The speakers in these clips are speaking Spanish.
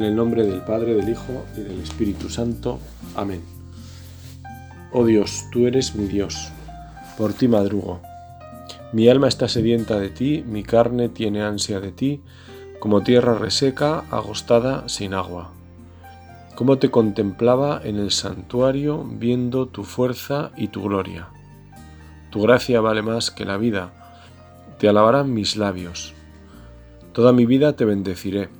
En el nombre del Padre, del Hijo y del Espíritu Santo. Amén. Oh Dios, tú eres mi Dios, por ti madrugo. Mi alma está sedienta de ti, mi carne tiene ansia de ti, como tierra reseca, agostada, sin agua. Como te contemplaba en el santuario, viendo tu fuerza y tu gloria. Tu gracia vale más que la vida, te alabarán mis labios. Toda mi vida te bendeciré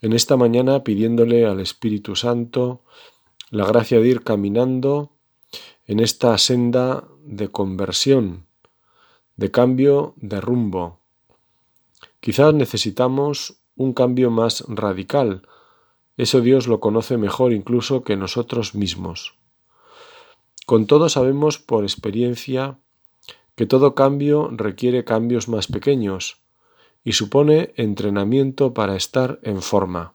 en esta mañana pidiéndole al Espíritu Santo la gracia de ir caminando en esta senda de conversión, de cambio de rumbo. Quizás necesitamos un cambio más radical. Eso Dios lo conoce mejor incluso que nosotros mismos. Con todo sabemos por experiencia que todo cambio requiere cambios más pequeños, y supone entrenamiento para estar en forma.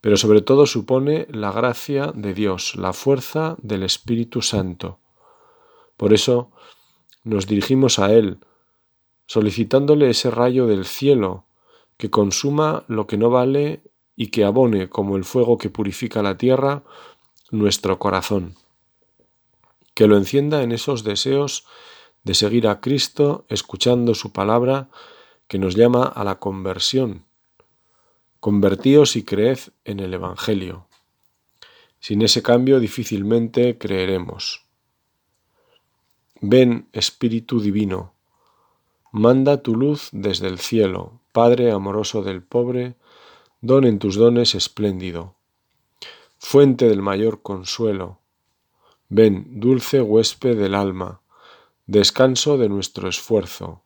Pero sobre todo supone la gracia de Dios, la fuerza del Espíritu Santo. Por eso nos dirigimos a Él, solicitándole ese rayo del cielo que consuma lo que no vale y que abone como el fuego que purifica la tierra nuestro corazón, que lo encienda en esos deseos de seguir a Cristo escuchando su palabra que nos llama a la conversión. Convertíos y creed en el Evangelio. Sin ese cambio difícilmente creeremos. Ven, Espíritu Divino, manda tu luz desde el cielo, Padre amoroso del pobre, don en tus dones espléndido, fuente del mayor consuelo. Ven, dulce huésped del alma, descanso de nuestro esfuerzo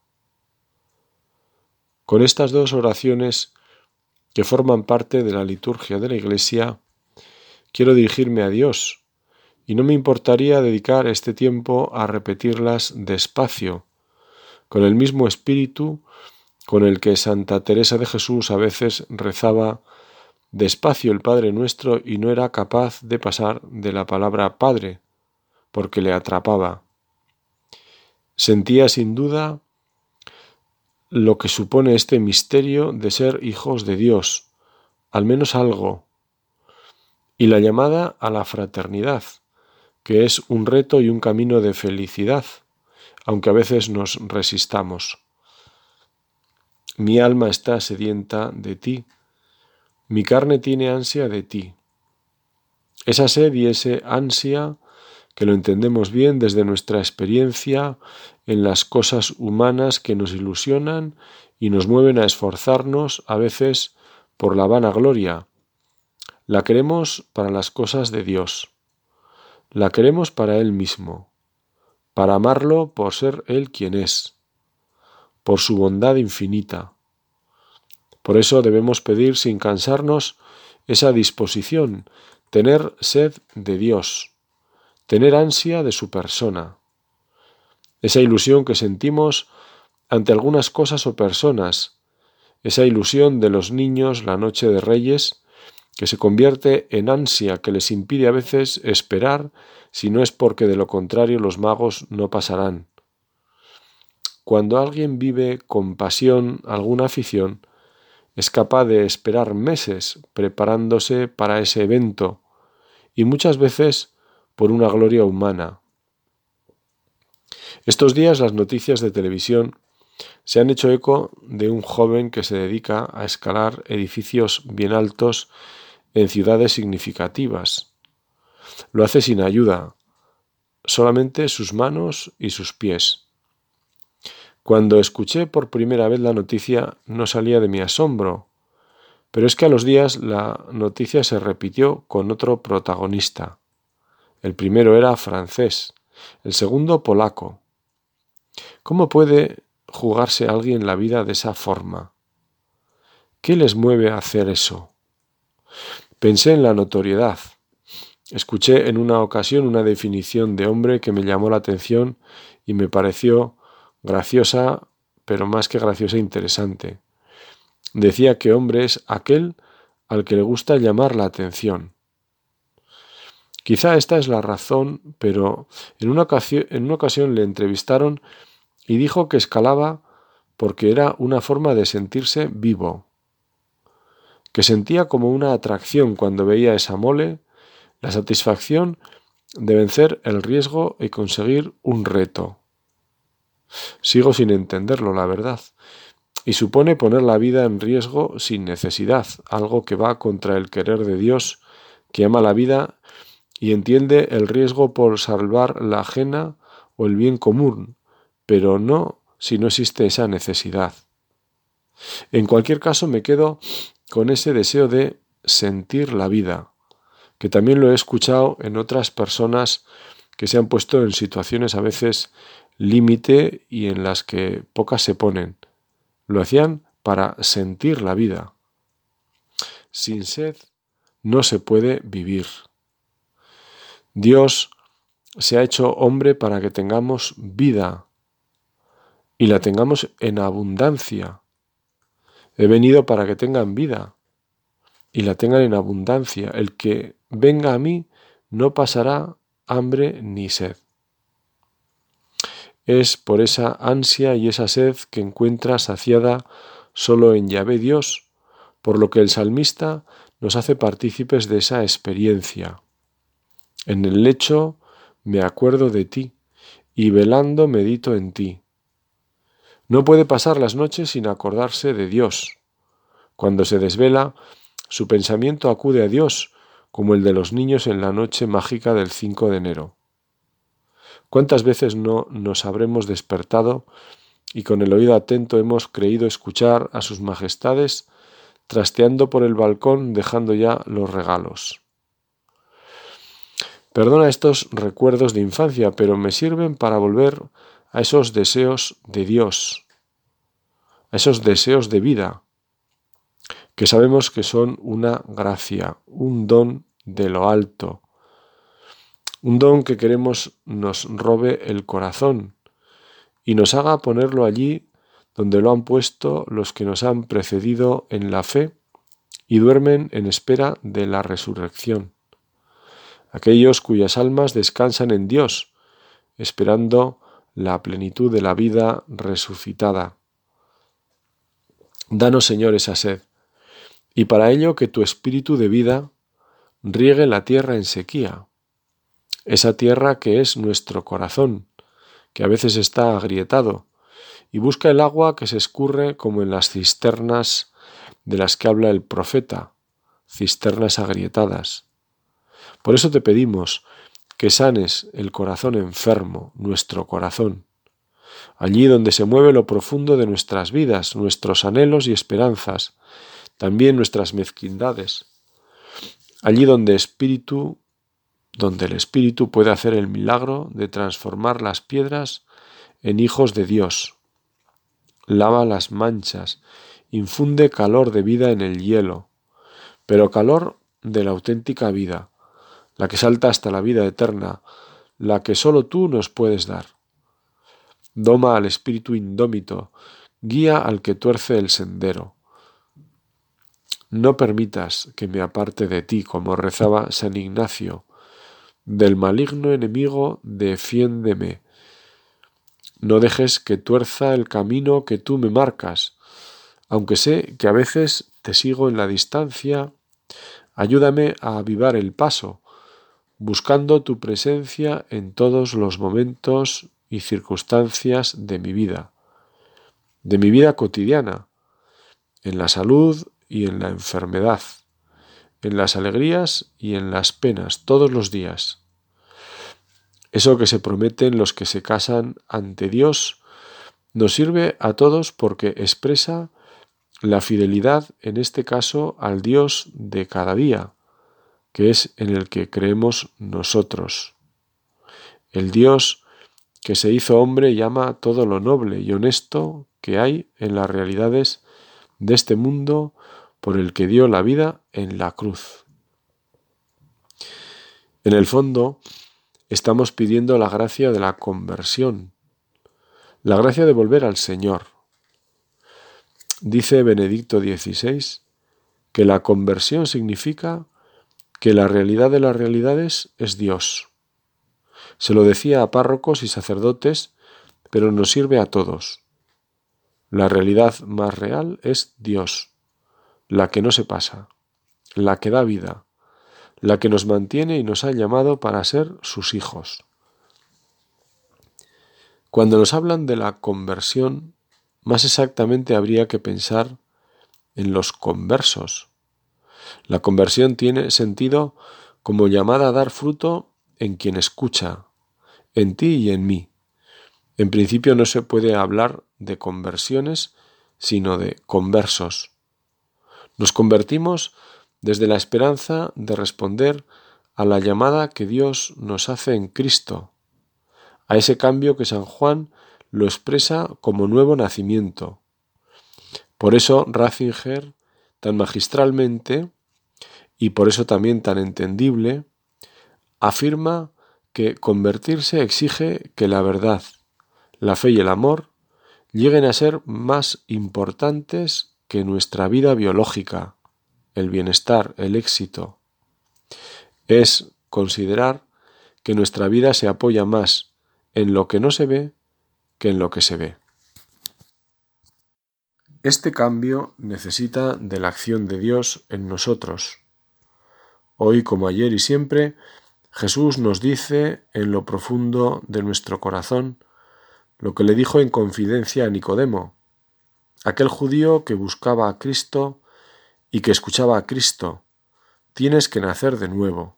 Con estas dos oraciones que forman parte de la liturgia de la Iglesia, quiero dirigirme a Dios, y no me importaría dedicar este tiempo a repetirlas despacio, con el mismo espíritu con el que Santa Teresa de Jesús a veces rezaba despacio el Padre nuestro y no era capaz de pasar de la palabra Padre, porque le atrapaba. Sentía sin duda lo que supone este misterio de ser hijos de Dios, al menos algo, y la llamada a la fraternidad, que es un reto y un camino de felicidad, aunque a veces nos resistamos. Mi alma está sedienta de ti, mi carne tiene ansia de ti. Esa sed y ese ansia que lo entendemos bien desde nuestra experiencia en las cosas humanas que nos ilusionan y nos mueven a esforzarnos a veces por la vanagloria. La queremos para las cosas de Dios. La queremos para Él mismo, para amarlo por ser Él quien es, por su bondad infinita. Por eso debemos pedir sin cansarnos esa disposición, tener sed de Dios tener ansia de su persona. Esa ilusión que sentimos ante algunas cosas o personas, esa ilusión de los niños la noche de Reyes, que se convierte en ansia que les impide a veces esperar si no es porque de lo contrario los magos no pasarán. Cuando alguien vive con pasión alguna afición, es capaz de esperar meses preparándose para ese evento y muchas veces por una gloria humana. Estos días las noticias de televisión se han hecho eco de un joven que se dedica a escalar edificios bien altos en ciudades significativas. Lo hace sin ayuda, solamente sus manos y sus pies. Cuando escuché por primera vez la noticia no salía de mi asombro, pero es que a los días la noticia se repitió con otro protagonista. El primero era francés, el segundo polaco. ¿Cómo puede jugarse alguien la vida de esa forma? ¿Qué les mueve a hacer eso? Pensé en la notoriedad. Escuché en una ocasión una definición de hombre que me llamó la atención y me pareció graciosa, pero más que graciosa interesante. Decía que hombre es aquel al que le gusta llamar la atención. Quizá esta es la razón, pero en una, ocasión, en una ocasión le entrevistaron y dijo que escalaba porque era una forma de sentirse vivo, que sentía como una atracción cuando veía esa mole, la satisfacción de vencer el riesgo y conseguir un reto. Sigo sin entenderlo, la verdad. Y supone poner la vida en riesgo sin necesidad, algo que va contra el querer de Dios, que ama la vida y entiende el riesgo por salvar la ajena o el bien común, pero no si no existe esa necesidad. En cualquier caso me quedo con ese deseo de sentir la vida, que también lo he escuchado en otras personas que se han puesto en situaciones a veces límite y en las que pocas se ponen. Lo hacían para sentir la vida. Sin sed no se puede vivir. Dios se ha hecho hombre para que tengamos vida y la tengamos en abundancia. He venido para que tengan vida y la tengan en abundancia. El que venga a mí no pasará hambre ni sed. Es por esa ansia y esa sed que encuentra saciada solo en Yahvé Dios, por lo que el salmista nos hace partícipes de esa experiencia. En el lecho me acuerdo de ti, y velando medito en ti. No puede pasar las noches sin acordarse de Dios. Cuando se desvela, su pensamiento acude a Dios, como el de los niños en la noche mágica del 5 de enero. ¿Cuántas veces no nos habremos despertado y con el oído atento hemos creído escuchar a sus majestades trasteando por el balcón dejando ya los regalos? Perdona estos recuerdos de infancia, pero me sirven para volver a esos deseos de Dios, a esos deseos de vida, que sabemos que son una gracia, un don de lo alto, un don que queremos nos robe el corazón y nos haga ponerlo allí donde lo han puesto los que nos han precedido en la fe y duermen en espera de la resurrección. Aquellos cuyas almas descansan en Dios, esperando la plenitud de la vida resucitada. Danos, Señor, esa sed, y para ello que tu espíritu de vida riegue la tierra en sequía, esa tierra que es nuestro corazón, que a veces está agrietado, y busca el agua que se escurre como en las cisternas de las que habla el profeta, cisternas agrietadas. Por eso te pedimos que sanes el corazón enfermo, nuestro corazón, allí donde se mueve lo profundo de nuestras vidas, nuestros anhelos y esperanzas, también nuestras mezquindades, allí donde espíritu donde el Espíritu puede hacer el milagro de transformar las piedras en hijos de Dios. Lava las manchas, infunde calor de vida en el hielo, pero calor de la auténtica vida, la que salta hasta la vida eterna, la que sólo tú nos puedes dar. Doma al espíritu indómito, guía al que tuerce el sendero. no permitas que me aparte de ti, como rezaba San Ignacio. Del maligno enemigo defiéndeme. No dejes que tuerza el camino que tú me marcas. Aunque sé que a veces te sigo en la distancia, ayúdame a avivar el paso, buscando tu presencia en todos los momentos y circunstancias de mi vida, de mi vida cotidiana, en la salud y en la enfermedad, en las alegrías y en las penas, todos los días. Eso que se prometen los que se casan ante Dios nos sirve a todos porque expresa la fidelidad, en este caso, al Dios de cada día, que es en el que creemos nosotros. El Dios que se hizo hombre llama todo lo noble y honesto que hay en las realidades de este mundo por el que dio la vida en la cruz. En el fondo, estamos pidiendo la gracia de la conversión, la gracia de volver al Señor. Dice Benedicto XVI que la conversión significa que la realidad de las realidades es Dios. Se lo decía a párrocos y sacerdotes, pero nos sirve a todos. La realidad más real es Dios, la que no se pasa, la que da vida, la que nos mantiene y nos ha llamado para ser sus hijos. Cuando nos hablan de la conversión, más exactamente habría que pensar en los conversos. La conversión tiene sentido como llamada a dar fruto en quien escucha, en ti y en mí. En principio no se puede hablar de conversiones, sino de conversos. Nos convertimos desde la esperanza de responder a la llamada que Dios nos hace en Cristo, a ese cambio que San Juan lo expresa como nuevo nacimiento. Por eso Ratzinger, tan magistralmente, y por eso también tan entendible, afirma que convertirse exige que la verdad, la fe y el amor lleguen a ser más importantes que nuestra vida biológica, el bienestar, el éxito, es considerar que nuestra vida se apoya más en lo que no se ve que en lo que se ve. Este cambio necesita de la acción de Dios en nosotros. Hoy, como ayer y siempre, Jesús nos dice en lo profundo de nuestro corazón lo que le dijo en confidencia a Nicodemo, aquel judío que buscaba a Cristo y que escuchaba a Cristo, tienes que nacer de nuevo.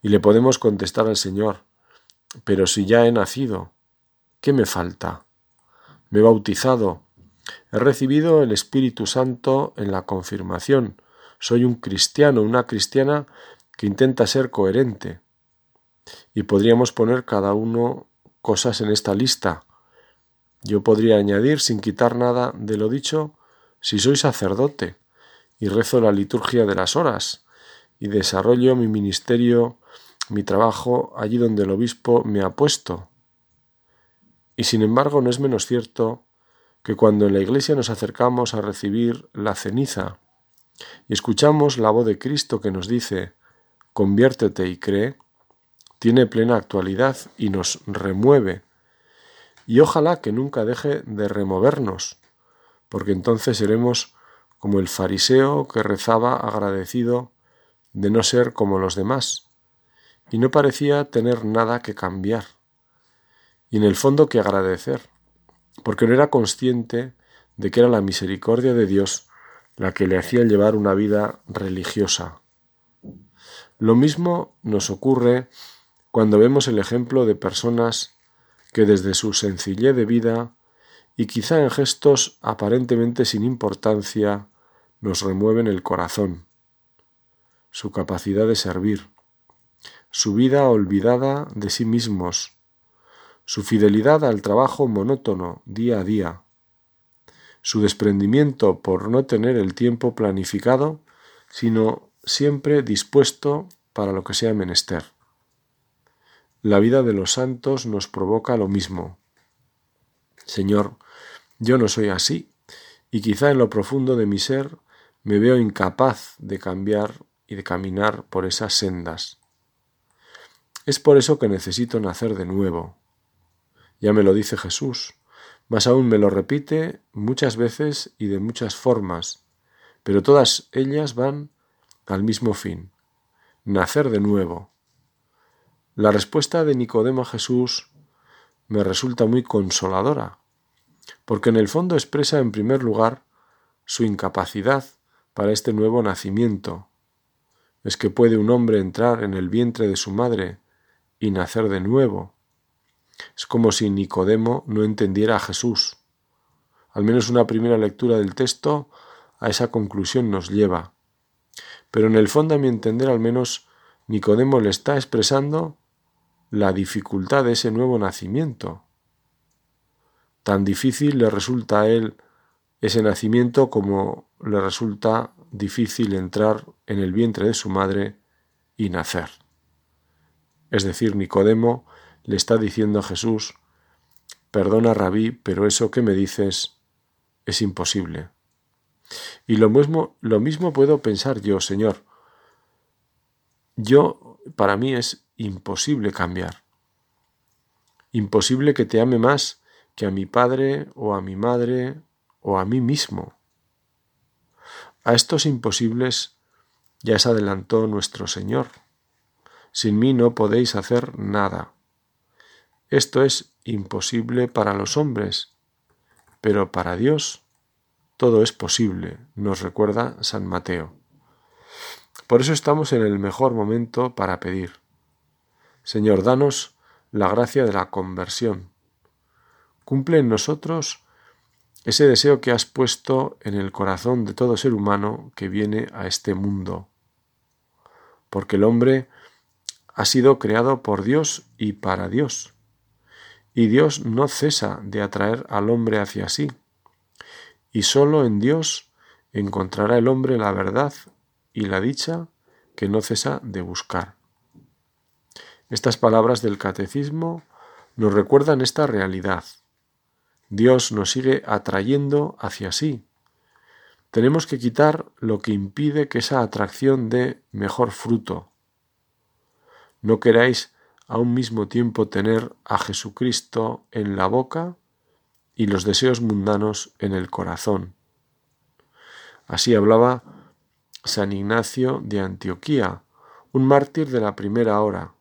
Y le podemos contestar al Señor, pero si ya he nacido, ¿qué me falta? Me he bautizado, he recibido el Espíritu Santo en la confirmación, soy un cristiano, una cristiana que intenta ser coherente. Y podríamos poner cada uno cosas en esta lista, yo podría añadir, sin quitar nada de lo dicho, si soy sacerdote y rezo la liturgia de las horas y desarrollo mi ministerio, mi trabajo allí donde el obispo me ha puesto. Y sin embargo no es menos cierto que cuando en la iglesia nos acercamos a recibir la ceniza y escuchamos la voz de Cristo que nos dice conviértete y cree, tiene plena actualidad y nos remueve. Y ojalá que nunca deje de removernos, porque entonces seremos como el fariseo que rezaba agradecido de no ser como los demás, y no parecía tener nada que cambiar, y en el fondo que agradecer, porque no era consciente de que era la misericordia de Dios la que le hacía llevar una vida religiosa. Lo mismo nos ocurre cuando vemos el ejemplo de personas que desde su sencillez de vida y quizá en gestos aparentemente sin importancia nos remueven el corazón, su capacidad de servir, su vida olvidada de sí mismos, su fidelidad al trabajo monótono día a día, su desprendimiento por no tener el tiempo planificado, sino siempre dispuesto para lo que sea menester. La vida de los santos nos provoca lo mismo. Señor, yo no soy así, y quizá en lo profundo de mi ser me veo incapaz de cambiar y de caminar por esas sendas. Es por eso que necesito nacer de nuevo. Ya me lo dice Jesús, más aún me lo repite muchas veces y de muchas formas, pero todas ellas van al mismo fin, nacer de nuevo. La respuesta de Nicodemo a Jesús me resulta muy consoladora, porque en el fondo expresa en primer lugar su incapacidad para este nuevo nacimiento. Es que puede un hombre entrar en el vientre de su madre y nacer de nuevo. Es como si Nicodemo no entendiera a Jesús. Al menos una primera lectura del texto a esa conclusión nos lleva. Pero en el fondo, a mi entender, al menos Nicodemo le está expresando la dificultad de ese nuevo nacimiento. Tan difícil le resulta a él ese nacimiento como le resulta difícil entrar en el vientre de su madre y nacer. Es decir, Nicodemo le está diciendo a Jesús, perdona rabí, pero eso que me dices es imposible. Y lo mismo, lo mismo puedo pensar yo, Señor. Yo, para mí es imposible cambiar. Imposible que te ame más que a mi padre o a mi madre o a mí mismo. A estos imposibles ya se adelantó nuestro Señor. Sin mí no podéis hacer nada. Esto es imposible para los hombres, pero para Dios todo es posible, nos recuerda San Mateo. Por eso estamos en el mejor momento para pedir. Señor, danos la gracia de la conversión. Cumple en nosotros ese deseo que has puesto en el corazón de todo ser humano que viene a este mundo. Porque el hombre ha sido creado por Dios y para Dios. Y Dios no cesa de atraer al hombre hacia sí. Y sólo en Dios encontrará el hombre la verdad y la dicha que no cesa de buscar. Estas palabras del catecismo nos recuerdan esta realidad. Dios nos sigue atrayendo hacia sí. Tenemos que quitar lo que impide que esa atracción dé mejor fruto. No queráis a un mismo tiempo tener a Jesucristo en la boca y los deseos mundanos en el corazón. Así hablaba San Ignacio de Antioquía, un mártir de la primera hora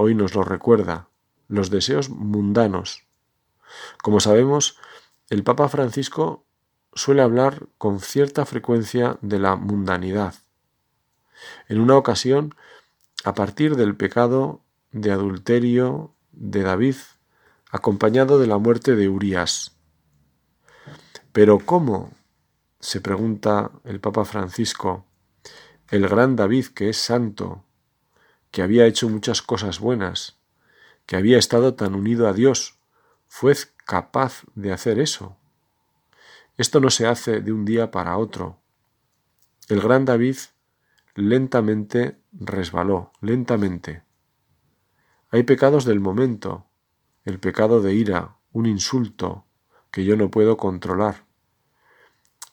hoy nos lo recuerda, los deseos mundanos. Como sabemos, el Papa Francisco suele hablar con cierta frecuencia de la mundanidad. En una ocasión, a partir del pecado de adulterio de David, acompañado de la muerte de Urías. Pero ¿cómo? se pregunta el Papa Francisco, el gran David que es santo, que había hecho muchas cosas buenas, que había estado tan unido a Dios, fue capaz de hacer eso. Esto no se hace de un día para otro. El gran David lentamente resbaló, lentamente. Hay pecados del momento, el pecado de ira, un insulto, que yo no puedo controlar.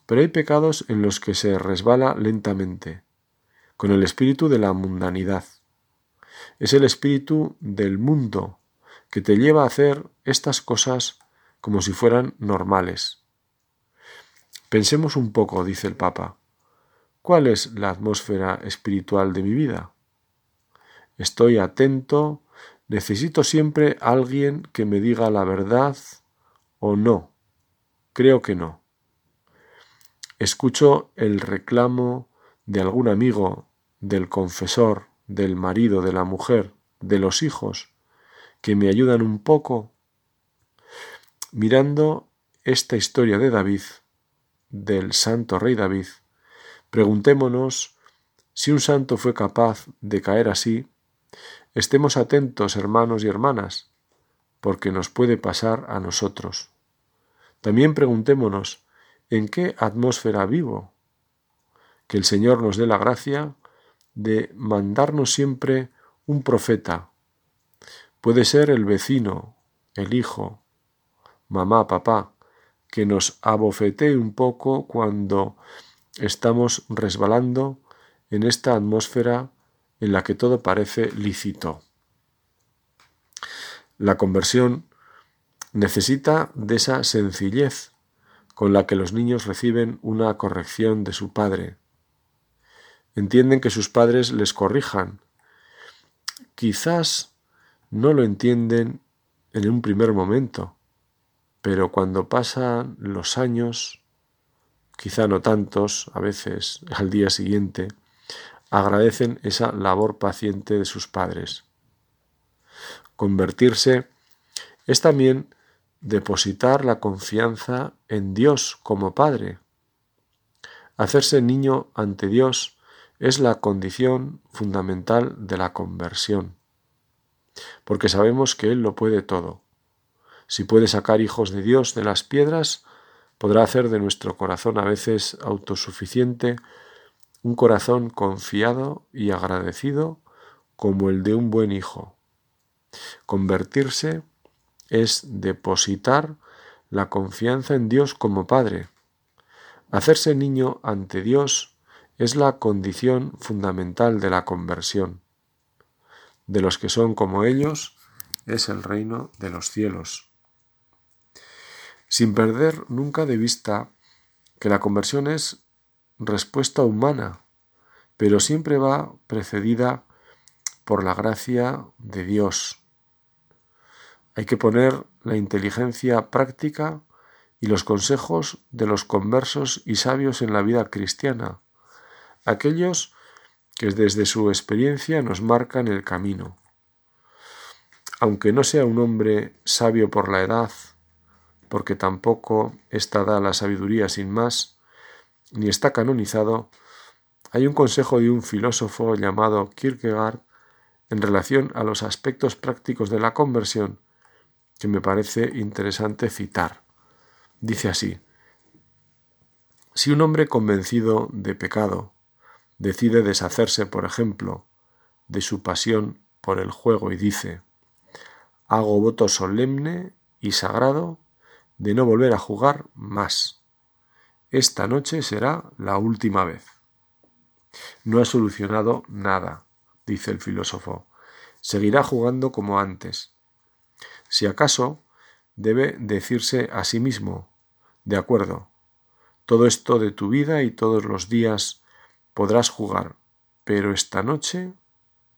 Pero hay pecados en los que se resbala lentamente, con el espíritu de la mundanidad. Es el espíritu del mundo que te lleva a hacer estas cosas como si fueran normales. Pensemos un poco, dice el Papa. ¿Cuál es la atmósfera espiritual de mi vida? Estoy atento, necesito siempre alguien que me diga la verdad o no. Creo que no. Escucho el reclamo de algún amigo, del confesor, del marido, de la mujer, de los hijos, que me ayudan un poco. Mirando esta historia de David, del santo rey David, preguntémonos si un santo fue capaz de caer así. Estemos atentos, hermanos y hermanas, porque nos puede pasar a nosotros. También preguntémonos, ¿en qué atmósfera vivo? Que el Señor nos dé la gracia de mandarnos siempre un profeta. Puede ser el vecino, el hijo, mamá, papá, que nos abofetee un poco cuando estamos resbalando en esta atmósfera en la que todo parece lícito. La conversión necesita de esa sencillez con la que los niños reciben una corrección de su padre. Entienden que sus padres les corrijan. Quizás no lo entienden en un primer momento, pero cuando pasan los años, quizá no tantos, a veces al día siguiente, agradecen esa labor paciente de sus padres. Convertirse es también depositar la confianza en Dios como Padre. Hacerse niño ante Dios es la condición fundamental de la conversión, porque sabemos que Él lo puede todo. Si puede sacar hijos de Dios de las piedras, podrá hacer de nuestro corazón a veces autosuficiente un corazón confiado y agradecido como el de un buen hijo. Convertirse es depositar la confianza en Dios como Padre. Hacerse niño ante Dios es la condición fundamental de la conversión. De los que son como ellos es el reino de los cielos. Sin perder nunca de vista que la conversión es respuesta humana, pero siempre va precedida por la gracia de Dios. Hay que poner la inteligencia práctica y los consejos de los conversos y sabios en la vida cristiana, aquellos que desde su experiencia nos marcan el camino. Aunque no sea un hombre sabio por la edad, porque tampoco está dada la sabiduría sin más, ni está canonizado, hay un consejo de un filósofo llamado Kierkegaard en relación a los aspectos prácticos de la conversión que me parece interesante citar. Dice así, si un hombre convencido de pecado decide deshacerse, por ejemplo, de su pasión por el juego y dice, hago voto solemne y sagrado de no volver a jugar más. Esta noche será la última vez. No ha solucionado nada, dice el filósofo. Seguirá jugando como antes, si acaso, debe decirse a sí mismo, de acuerdo, todo esto de tu vida y todos los días podrás jugar, pero esta noche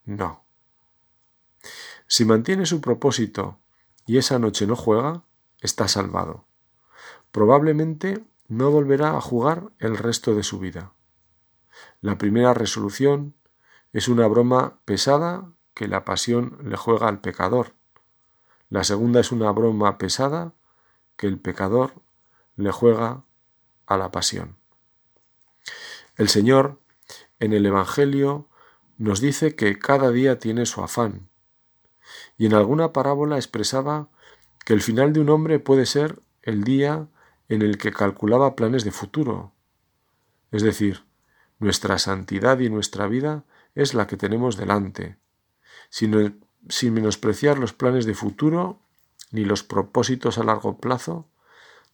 no. Si mantiene su propósito y esa noche no juega, está salvado. Probablemente no volverá a jugar el resto de su vida. La primera resolución es una broma pesada que la pasión le juega al pecador, la segunda es una broma pesada que el pecador le juega a la pasión. El Señor en el Evangelio nos dice que cada día tiene su afán, y en alguna parábola expresaba que el final de un hombre puede ser el día en el que calculaba planes de futuro. Es decir, nuestra santidad y nuestra vida es la que tenemos delante. Si, sin menospreciar los planes de futuro ni los propósitos a largo plazo,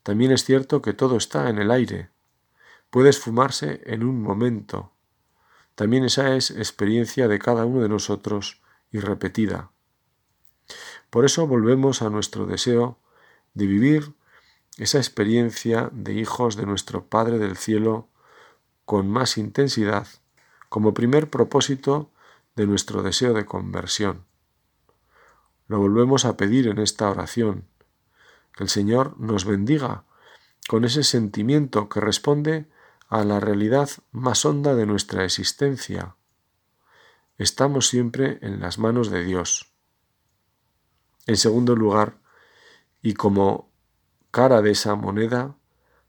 también es cierto que todo está en el aire. Puede esfumarse en un momento. También esa es experiencia de cada uno de nosotros y repetida. Por eso volvemos a nuestro deseo de vivir esa experiencia de hijos de nuestro Padre del Cielo con más intensidad como primer propósito de nuestro deseo de conversión. Lo volvemos a pedir en esta oración. Que el Señor nos bendiga con ese sentimiento que responde a la realidad más honda de nuestra existencia. Estamos siempre en las manos de Dios. En segundo lugar, y como cara de esa moneda,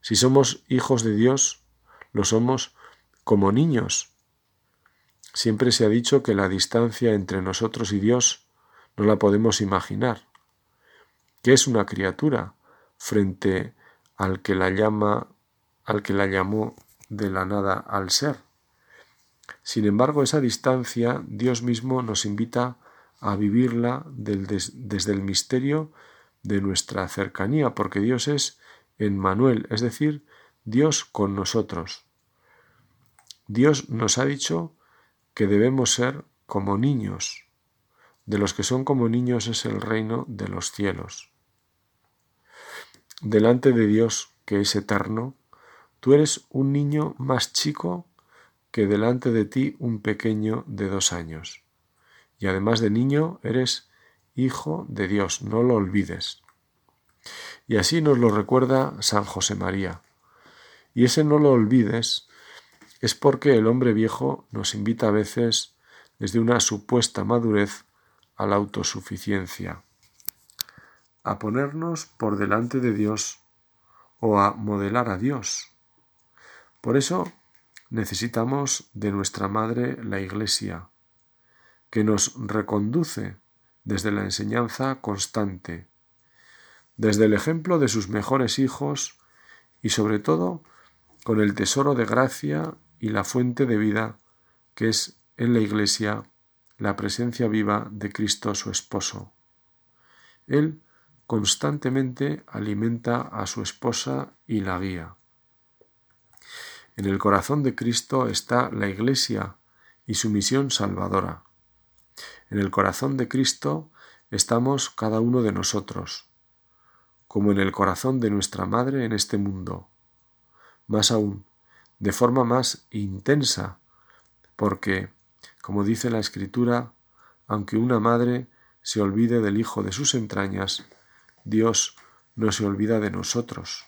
si somos hijos de Dios, lo somos como niños. Siempre se ha dicho que la distancia entre nosotros y Dios no la podemos imaginar. ¿Qué es una criatura frente al que la llama, al que la llamó de la nada al ser? Sin embargo, esa distancia Dios mismo nos invita a vivirla desde el misterio de nuestra cercanía, porque Dios es en Manuel, es decir, Dios con nosotros. Dios nos ha dicho que debemos ser como niños. De los que son como niños es el reino de los cielos. Delante de Dios, que es eterno, tú eres un niño más chico que delante de ti un pequeño de dos años. Y además de niño, eres hijo de Dios, no lo olvides. Y así nos lo recuerda San José María. Y ese no lo olvides es porque el hombre viejo nos invita a veces desde una supuesta madurez a la autosuficiencia, a ponernos por delante de Dios o a modelar a Dios. Por eso necesitamos de nuestra Madre la Iglesia, que nos reconduce desde la enseñanza constante, desde el ejemplo de sus mejores hijos y sobre todo con el tesoro de gracia y la fuente de vida que es en la Iglesia la presencia viva de Cristo su esposo. Él constantemente alimenta a su esposa y la guía. En el corazón de Cristo está la Iglesia y su misión salvadora. En el corazón de Cristo estamos cada uno de nosotros, como en el corazón de nuestra Madre en este mundo. Más aún, de forma más intensa, porque, como dice la Escritura, aunque una madre se olvide del hijo de sus entrañas, Dios no se olvida de nosotros.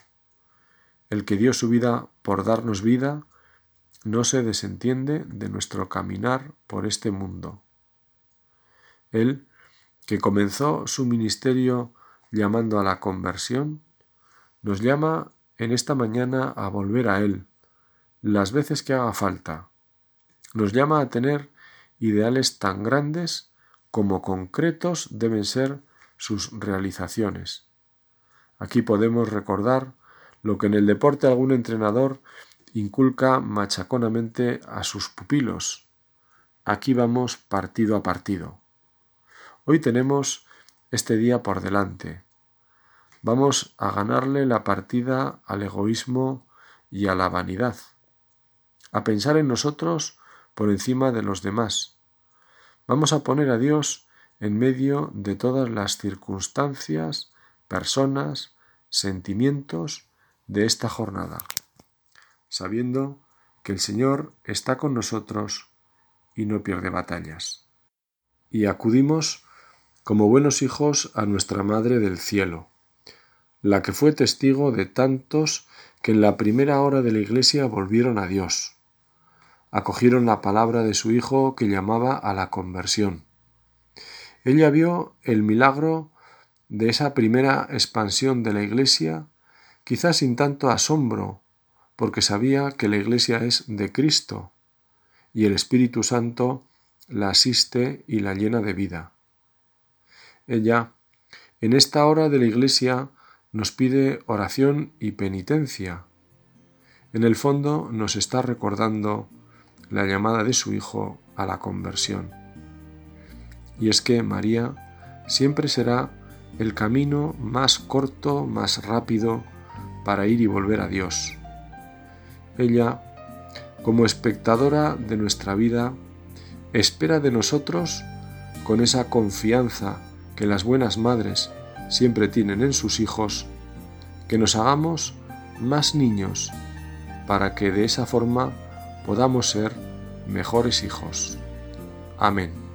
El que dio su vida por darnos vida, no se desentiende de nuestro caminar por este mundo. Él, que comenzó su ministerio llamando a la conversión, nos llama en esta mañana a volver a Él, las veces que haga falta. Nos llama a tener ideales tan grandes como concretos deben ser sus realizaciones. Aquí podemos recordar lo que en el deporte algún entrenador inculca machaconamente a sus pupilos. Aquí vamos partido a partido. Hoy tenemos este día por delante. Vamos a ganarle la partida al egoísmo y a la vanidad, a pensar en nosotros por encima de los demás. Vamos a poner a Dios en medio de todas las circunstancias, personas, sentimientos de esta jornada, sabiendo que el Señor está con nosotros y no pierde batallas. Y acudimos como buenos hijos a nuestra Madre del Cielo, la que fue testigo de tantos que en la primera hora de la Iglesia volvieron a Dios, acogieron la palabra de su Hijo que llamaba a la conversión. Ella vio el milagro de esa primera expansión de la Iglesia, quizás sin tanto asombro, porque sabía que la Iglesia es de Cristo, y el Espíritu Santo la asiste y la llena de vida. Ella, en esta hora de la Iglesia, nos pide oración y penitencia. En el fondo nos está recordando la llamada de su Hijo a la conversión. Y es que María siempre será el camino más corto, más rápido para ir y volver a Dios. Ella, como espectadora de nuestra vida, espera de nosotros con esa confianza que las buenas madres siempre tienen en sus hijos, que nos hagamos más niños para que de esa forma podamos ser mejores hijos. Amén.